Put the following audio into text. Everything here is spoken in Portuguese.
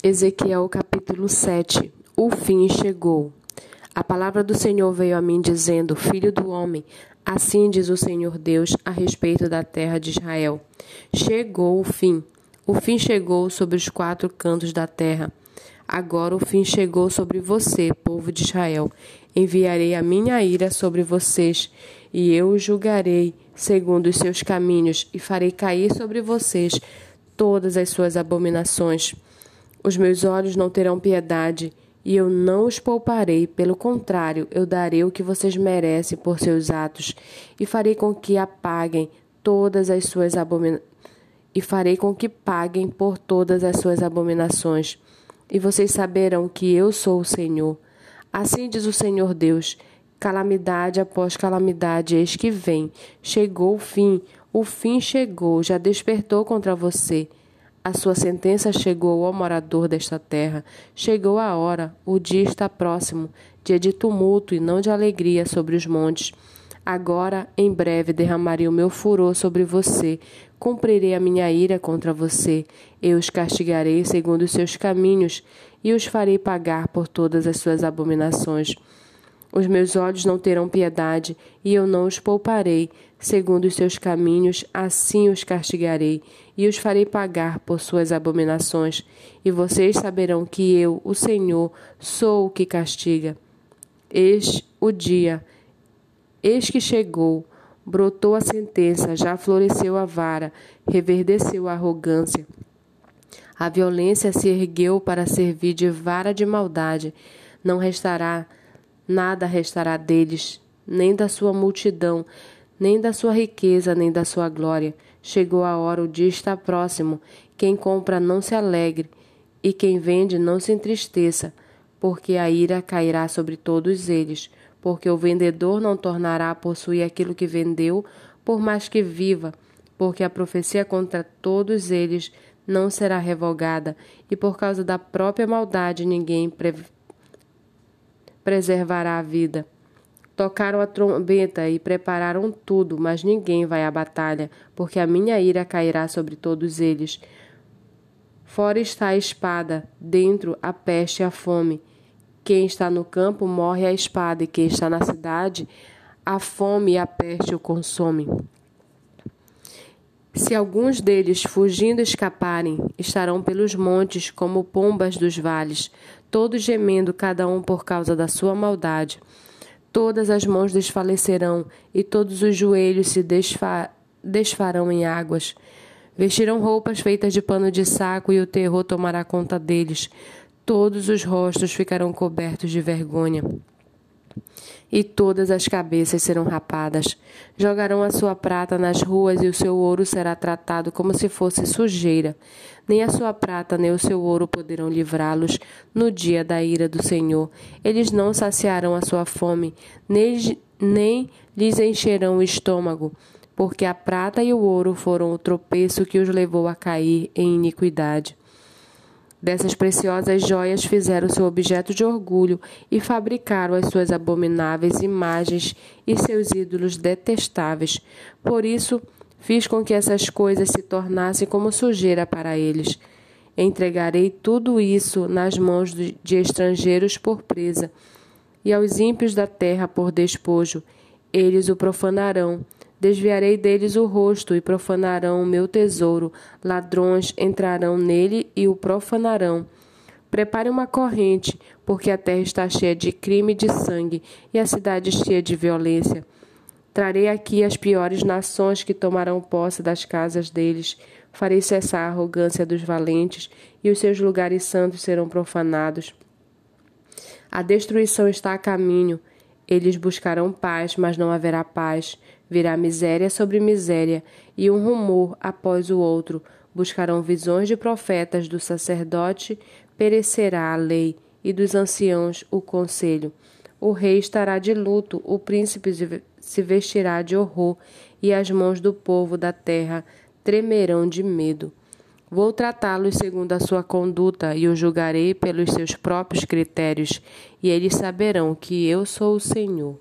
Ezequiel capítulo 7 O fim chegou. A palavra do Senhor veio a mim dizendo: Filho do homem, assim diz o Senhor Deus a respeito da terra de Israel. Chegou o fim. O fim chegou sobre os quatro cantos da terra. Agora o fim chegou sobre você, povo de Israel. Enviarei a minha ira sobre vocês, e eu os julgarei segundo os seus caminhos, e farei cair sobre vocês todas as suas abominações. Os meus olhos não terão piedade, e eu não os pouparei, pelo contrário, eu darei o que vocês merecem por seus atos, e farei com que apaguem todas as suas abominações. E farei com que paguem por todas as suas abominações. E vocês saberão que eu sou o Senhor. Assim diz o Senhor Deus: calamidade após calamidade, eis que vem. Chegou o fim, o fim chegou, já despertou contra você. A sua sentença chegou ao morador desta terra. Chegou a hora, o dia está próximo, dia de tumulto e não de alegria sobre os montes. Agora, em breve, derramarei o meu furor sobre você, cumprirei a minha ira contra você. Eu os castigarei segundo os seus caminhos e os farei pagar por todas as suas abominações. Os meus olhos não terão piedade, e eu não os pouparei. Segundo os seus caminhos, assim os castigarei, e os farei pagar por suas abominações. E vocês saberão que eu, o Senhor, sou o que castiga. Eis o dia, eis que chegou, brotou a sentença, já floresceu a vara, reverdeceu a arrogância. A violência se ergueu para servir de vara de maldade. Não restará nada restará deles, nem da sua multidão, nem da sua riqueza, nem da sua glória. Chegou a hora, o dia está próximo. Quem compra não se alegre, e quem vende não se entristeça, porque a ira cairá sobre todos eles, porque o vendedor não tornará a possuir aquilo que vendeu, por mais que viva, porque a profecia contra todos eles não será revogada, e por causa da própria maldade ninguém preservará a vida. Tocaram a trombeta e prepararam tudo, mas ninguém vai à batalha, porque a minha ira cairá sobre todos eles. Fora está a espada, dentro a peste e a fome. Quem está no campo morre à espada, e quem está na cidade, a fome e a peste o consomem. Se alguns deles, fugindo, escaparem, estarão pelos montes como pombas dos vales, todos gemendo, cada um por causa da sua maldade. Todas as mãos desfalecerão e todos os joelhos se desfa desfarão em águas. Vestirão roupas feitas de pano de saco e o terror tomará conta deles. Todos os rostos ficarão cobertos de vergonha e todas as cabeças serão rapadas. Jogarão a sua prata nas ruas e o seu ouro será tratado como se fosse sujeira. Nem a sua prata nem o seu ouro poderão livrá-los no dia da ira do Senhor. Eles não saciarão a sua fome, nem, nem lhes encherão o estômago, porque a prata e o ouro foram o tropeço que os levou a cair em iniquidade. Dessas preciosas joias fizeram seu objeto de orgulho e fabricaram as suas abomináveis imagens e seus ídolos detestáveis. Por isso, fiz com que essas coisas se tornassem como sujeira para eles. Entregarei tudo isso nas mãos de estrangeiros por presa, e aos ímpios da terra por despojo. Eles o profanarão Desviarei deles o rosto e profanarão o meu tesouro. Ladrões entrarão nele e o profanarão. Prepare uma corrente, porque a terra está cheia de crime e de sangue, e a cidade cheia de violência. Trarei aqui as piores nações que tomarão posse das casas deles. Farei cessar a arrogância dos valentes, e os seus lugares santos serão profanados. A destruição está a caminho. Eles buscarão paz, mas não haverá paz. Virá miséria sobre miséria, e um rumor após o outro. Buscarão visões de profetas, do sacerdote perecerá a lei, e dos anciãos o conselho. O rei estará de luto, o príncipe se vestirá de horror, e as mãos do povo da terra tremerão de medo. Vou tratá-los segundo a sua conduta e os julgarei pelos seus próprios critérios, e eles saberão que eu sou o Senhor.